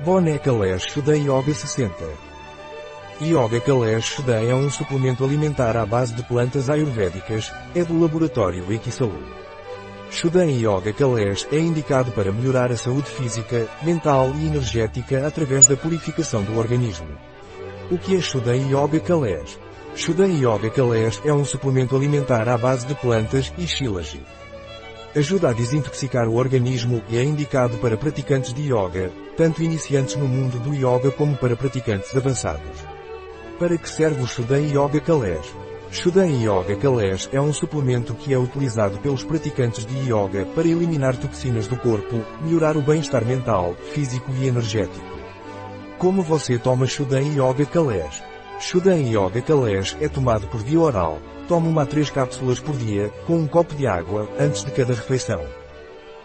Boné Kalesh Shudan Yoga 60 Yoga Kalesh Shudan é um suplemento alimentar à base de plantas ayurvédicas, é do laboratório Equisalu. Shudan Yoga Kalesh é indicado para melhorar a saúde física, mental e energética através da purificação do organismo. O que é Shudan Yoga Kalesh? Shudan Yoga Kalesh é um suplemento alimentar à base de plantas e shilaji. Ajuda a desintoxicar o organismo e é indicado para praticantes de yoga, tanto iniciantes no mundo do yoga como para praticantes avançados. Para que serve o Shudan Yoga Kalesh? Shudan Yoga Kalesh é um suplemento que é utilizado pelos praticantes de yoga para eliminar toxinas do corpo, melhorar o bem-estar mental, físico e energético. Como você toma Shudan Yoga Kalesh? Shudan Yoga Kalesh é tomado por via oral, Tome uma a 3 cápsulas por dia, com um copo de água, antes de cada refeição.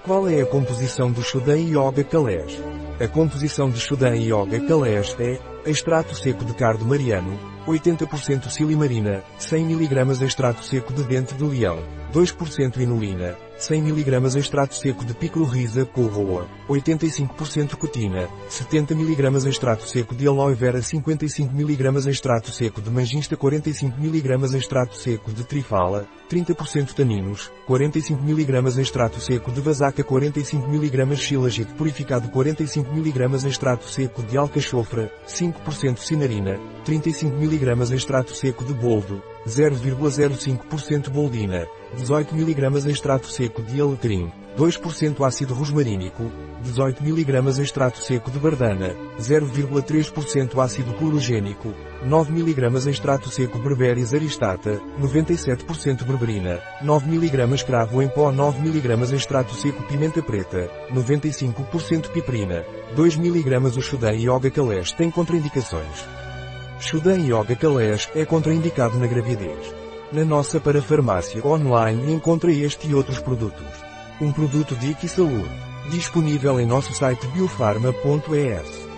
Qual é a composição do Shudan Yoga Kalesh? A composição de Shudan Yoga Kalesh é extrato seco de cardo mariano, 80% silimarina, 100 mg extrato seco de dente de leão, 2% inulina, 100 mg extrato seco de picrorhiza corroa, 85% cotina, 70 mg extrato seco de aloe vera 55 mg extrato seco de mangista 45 mg extrato seco de trifala, 30% taninos, 45 mg extrato seco de vasaca 45 mg xilagite purificado 45 mg extrato seco de alcachofra, 5% cinarina, 35 mg extrato seco de boldo, 0,05% boldina, 18 mg extrato seco de alecrim, 2% ácido rosmarínico, 18 mg extrato seco de bardana, 0,3% ácido clorogênico, 9 mg extrato seco berberis aristata, 97% berberina, 9 mg cravo em pó 9 mg extrato seco pimenta preta, 95% piperina, 2 mg o Shudan Yoga Kalesh tem contraindicações. Shudan Yoga Kalesh é contraindicado na gravidez. Na nossa parafarmácia online encontra este e outros produtos. Um produto de Saúde. Disponível em nosso site biofarma.es.